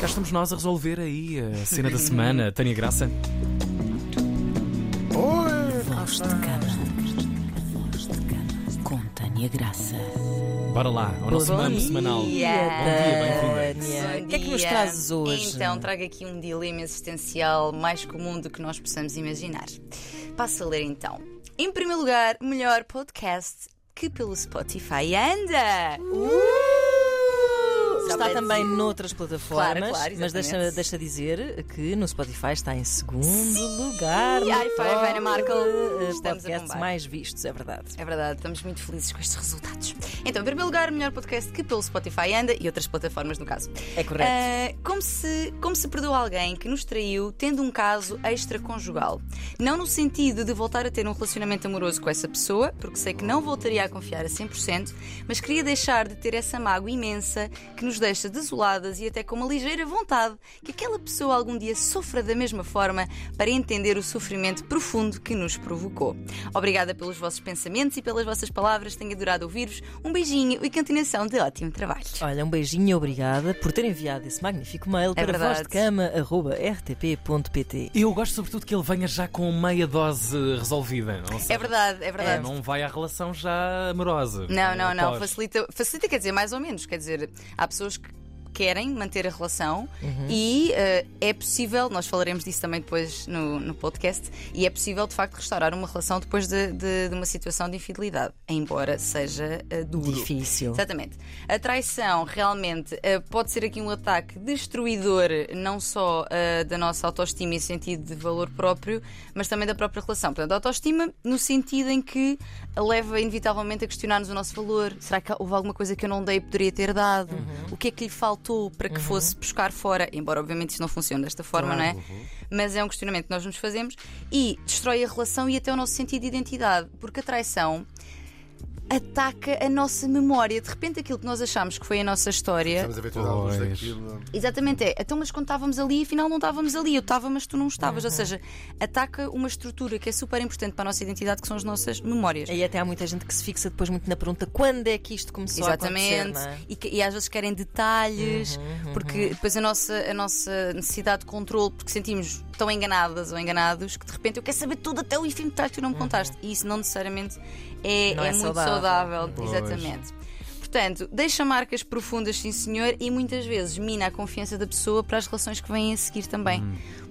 Cá estamos nós a resolver aí a cena da semana. Tânia Graça. Voz de cama. Voz de cama. Com Tânia Graça. Bora lá, ao nosso dia, semanal. Bom dia, bem-vinda. Bom O que é que nos trazes hoje? Então, trago aqui um dilema existencial mais comum do que nós possamos imaginar. Passo a ler então. Em primeiro lugar, o melhor podcast que pelo Spotify anda! Só Está também noutras plataformas, Claro, claro, mas deixa, deixa dizer que no Spotify está em segundo lugar. no High five, top, Ana Markel. eh, Estamos podcasts mais vistos, é verdade. É verdade, estamos muito felizes com estes resultados. Então, em primeiro lugar, o melhor podcast que pelo Spotify anda e outras plataformas, no caso. É correto. Ah, como, se, como se perdoa alguém que nos traiu tendo um caso extraconjugal. Não no sentido de voltar a ter um relacionamento amoroso com essa pessoa, porque sei que não voltaria a confiar a 100%, mas queria deixar de ter essa mágoa imensa que nos deixa desoladas e até com uma ligeira vontade que aquela pessoa algum dia sofra da mesma forma para entender o sofrimento profundo que nos provocou. Obrigada pelos vossos pensamentos e pelas vossas palavras. Tenho adorado ouvir-vos. Um beijinho e continuação de ótimo trabalho. Olha, um beijinho e obrigada por ter enviado esse magnífico mail para É verdade. vozdecama.rtp.pt. Eu gosto sobretudo que ele venha já com meia dose resolvida. Seja, É verdade, é verdade. Não vai à relação já amorosa. Não, não, não. Facilita, facilita, quer dizer, mais ou menos. Quer dizer, há pessoas que querem manter a relação Uhum. e eh, é possível, nós falaremos disso também depois no, no podcast, e é possível de facto restaurar uma relação depois de, de- de uma situação de infidelidade, embora seja eh, duro. Difícil. Exatamente. A traição realmente eh, pode ser aqui um ataque destruidor, não só eh, da nossa autoestima e sentido de valor próprio, mas também da própria relação. Portanto, a autoestima no sentido em que leva inevitavelmente a questionar-nos o nosso valor. Será que houve alguma coisa que eu não dei e poderia ter dado? O que é que lhe para que fosse buscar fora? Embora, obviamente, isto não funcione desta forma, não é? Mas é um questionamento que nós nos fazemos e destrói a relação e até o nosso sentido de identidade, porque a traição ataca a nossa memória. De repente, aquilo que nós achamos que foi a nossa história. Estamos a ver toda a luz daquilo. Exatamente, é. Então, mas quando estávamos ali, afinal não estávamos ali. Eu estava, mas tu não estavas. Ou seja, ataca uma estrutura que é super importante para a nossa identidade, que são as nossas memórias. E até há muita gente que se fixa depois muito na pergunta quando é que isto começou Exatamente. a acontecer, não é? e, que- e às vezes querem detalhes, porque depois a nossa, a nossa necessidade de controle, porque sentimos tão enganadas ou enganados que de repente eu quero saber tudo até o ínfimo detalhe que tu não me contaste. E isso não necessariamente é, Não é é muito saudável. Exatamente. Portanto, deixa marcas profundas, sim senhor, e muitas vezes mina a confiança da pessoa para as relações que vêm a seguir também.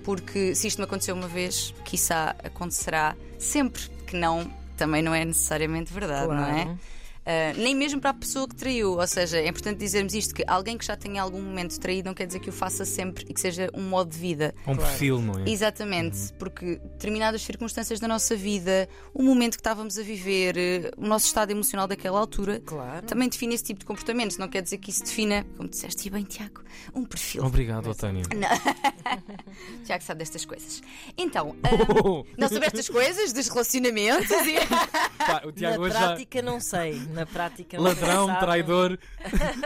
Porque se isto me aconteceu uma vez, quiçá acontecerá sempre que não, também não é necessariamente verdade, não é? Claro. Uh, nem mesmo para a pessoa que traiu. Ou seja, é importante dizermos isto: que alguém que já tenha algum momento traído não quer dizer que o faça sempre e que seja um modo de vida. Um perfil, não é? Exatamente, porque determinadas circunstâncias da nossa vida, o momento que estávamos a viver, eh, o nosso estado emocional daquela altura, Claro. também define esse tipo de comportamento. Não quer dizer que isso defina, como disseste e bem, Tiago, um perfil. Obrigado, Tânia. Tiago sabe destas coisas. Então, ah, não sobre estas coisas, dos relacionamentos e. Pá, o Tiago Na hoje já. prática não sei. Na prática Ladrão, traidor.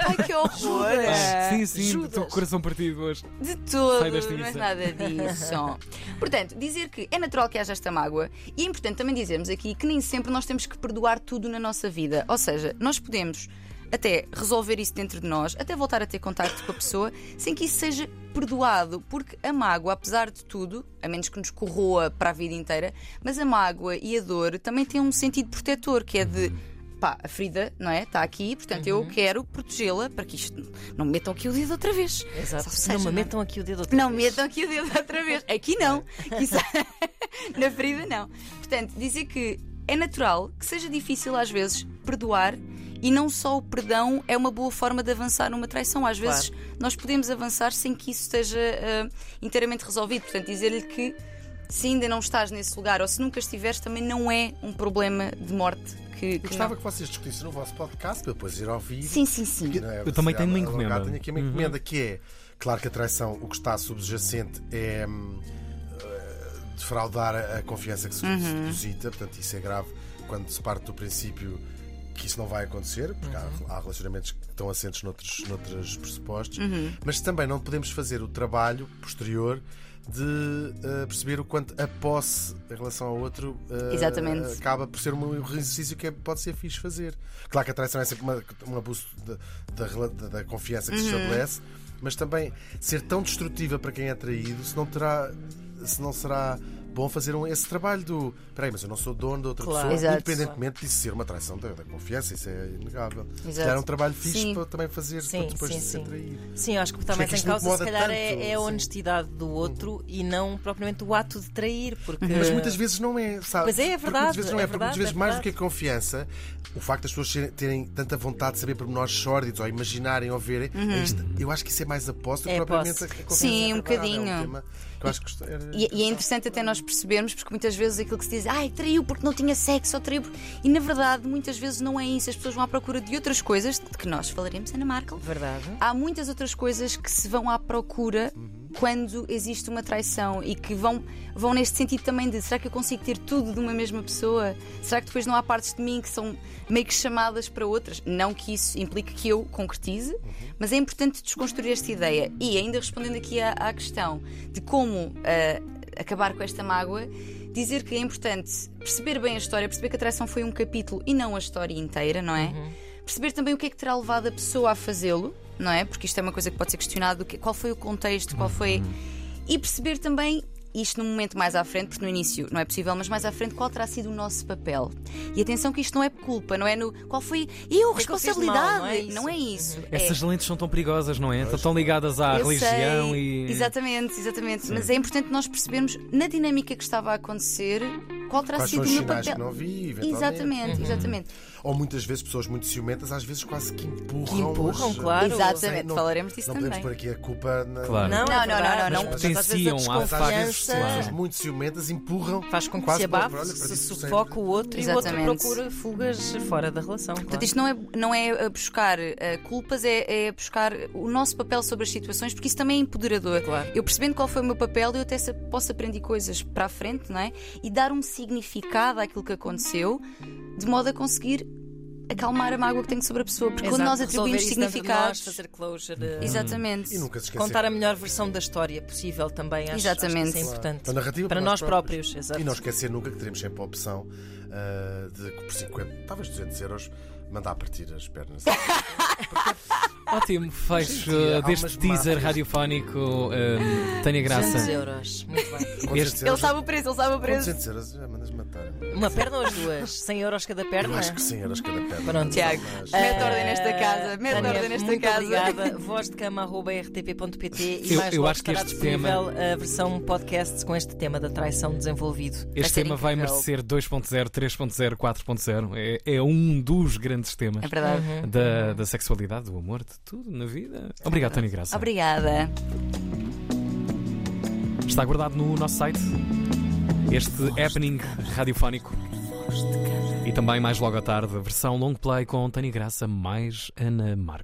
Ai, que horror! Pá, sim, sim, Judas. estou com o coração partido hoje. De todo, Sai desta não missa. nada disso. Portanto, dizer que é natural que haja esta mágoa e é importante também dizermos aqui que nem sempre nós temos que perdoar tudo na nossa vida. Ou seja, nós podemos até resolver isso dentro de nós, até voltar a ter contacto com a pessoa, sem que isso seja perdoado, porque a mágoa, apesar de tudo, a menos que nos corroa para a vida inteira, mas a mágoa e a dor também têm um sentido protetor, que é de pá, a ferida, não é? Está aqui, portanto eu quero protegê-la para que isto não me metam aqui o dedo outra vez. Exato. Seja, não me não metam aqui o dedo outra Não vez. metam aqui o dedo outra vez. Aqui não. Na ferida, não. Portanto, dizer que é natural que seja difícil às vezes perdoar e não só o perdão é uma boa forma de avançar numa traição. Às vezes nós podemos avançar sem que isso esteja ah, inteiramente resolvido. Portanto, dizer-lhe que se ainda não estás nesse lugar ou se nunca estiveres, também não é um problema de morte. Que, Eu que gostava não. que vocês discutissem no vosso podcast para depois ir ouvir. Sim, sim, sim. Que é Eu também tenho uma encomenda. Tenho aqui uma encomenda que é, claro que a traição, o que está subjacente é hum, eh, defraudar a confiança que se se deposita, portanto isso é grave quando se parte do princípio que isso não vai acontecer, porque há, há relacionamentos que estão assentes noutros, noutros pressupostos, mas também não podemos fazer o trabalho posterior de eh, perceber o quanto a posse em relação ao outro Exatamente. acaba por ser um exercício que é- pode ser fixe fazer. Claro que a traição é sempre uma- um abuso da, da da- confiança que se estabelece, mas também ser tão destrutiva para quem é traído, se não terá. Se não será bom fazer um, esse trabalho do. Peraí, mas eu não sou dono da outra Claro. pessoa, Exato. independentemente disso ser uma traição da, da confiança, isso é inegável. Se Exato. calhar é um trabalho fixe Sim. para também fazer Sim, para depois sim, de sim. traído. Sim, eu acho que o que está Porque é em causa, se calhar, tanto, é, é a honestidade do outro e não propriamente o ato de trair. Porque... Mas muitas vezes não é, sabe? Pois é, é Porque verdade, Muitas vezes não é, é porque muitas verdade, vezes é mais do verdade. que a confiança, o facto das pessoas terem tanta vontade de saber pormenores sórdidos ou imaginarem ou verem, é isto- eu acho que isso é mais a posse do que propriamente a confiança. Sim, um bocadinho. era- E, e é interessante até nós percebermos, porque muitas vezes aquilo que se diz, ai, traiu porque não tinha sexo, ou traiu porque... E na verdade, muitas vezes não é isso. As pessoas vão à procura de outras coisas, de que nós falaremos, Ana Markel. Verdade. Há muitas outras coisas que se vão à procura quando existe uma traição e que vão, vão neste sentido também de será que eu consigo ter tudo de uma mesma pessoa? Será que depois não há partes de mim que são meio que chamadas para outras? Não que isso implique que eu concretize, mas é importante desconstruir esta ideia. E ainda respondendo aqui à, à questão de como ah, acabar com esta mágoa, dizer que é importante perceber bem a história, perceber que a traição foi um capítulo e não a história inteira, não é? Perceber também o que é que terá levado a pessoa a fazê-lo, não é? Porque isto é uma coisa que pode ser questionado, qual foi o contexto, qual foi. E perceber também. Isto num momento mais à frente, porque no início não é possível, mas mais à frente, qual terá sido o nosso papel? E atenção que isto não é culpa, não é no. Qual foi. Eu, que é responsabilidade! mal, não é isso? Não é isso. É- Essas lentes são tão perigosas, não é? Estão tão ligadas à eu religião sei. e. Exatamente, exatamente. Mas é importante nós percebermos na dinâmica que estava a acontecer qual terá Quais sido o meu papel. que não vi. Exatamente, exatamente. Ou muitas vezes pessoas muito ciumentas, às vezes quase que empurram. empurram, as- claro. Exatamente, Não- falaremos disso Não também. podemos pôr aqui a culpa na. Claro. Não, Não, é não, não, não, não. a Potenciam, às vezes desconfiança pessoas muito ciumentas empurram. faz com que se abafe, se sufoca o outro e o outro Exatamente. procura fugas fora da relação. Portanto, claro. isto não é, não é a buscar eh, culpas, é, é buscar o nosso papel sobre as situações, porque isso também é empoderador. Claro. Eu percebendo qual foi o meu papel, eu até posso aprender coisas para a frente, não é? E dar um significado àquilo que aconteceu, de modo a conseguir acalmar a mágoa que tenho sobre a pessoa. Porque quando Exato, nós atribuímos de nós, significados. fazer closure, eh, Exatamente. E nunca se esquecer. contar a melhor versão da história possível também. Acho, Exatamente. Acho que isso é importante. A narrativa para nós próprios. exato. E não esquecer nunca que teremos sempre a opção ah, de, por 50, talvez 200 euros, mandar partir as pernas. Ótimo fecho deste teaser radiofónico. hum, Tânia 200 Graça. euros. Muito bem. 200 Este- Ele sabe o preço, ele sabe o preço. 200 euros já mandas matar. Uma perna ou as duas? 100 euros cada Eu perna? acho que 100 euros cada perna. Pronto. Tiago, Mas- mete ordem nesta casa, mete Tânia, ordem nesta muito casa. obrigada. Voz de cama rtp.pt e Eu- mais eu acho que este disponível a versão podcast com este tema da traição desenvolvido. Este ser tema vai merecer 2.0, 3.0, 4.0. É, é um dos grandes temas É verdade. da, da sexualidade, do amor, de tudo na vida. Obrigado, Tânia Graça. Obrigada. Está guardado no nosso site este happening radiofónico e também mais logo à tarde, versão long play com Tânia Graça mais Ana Marco.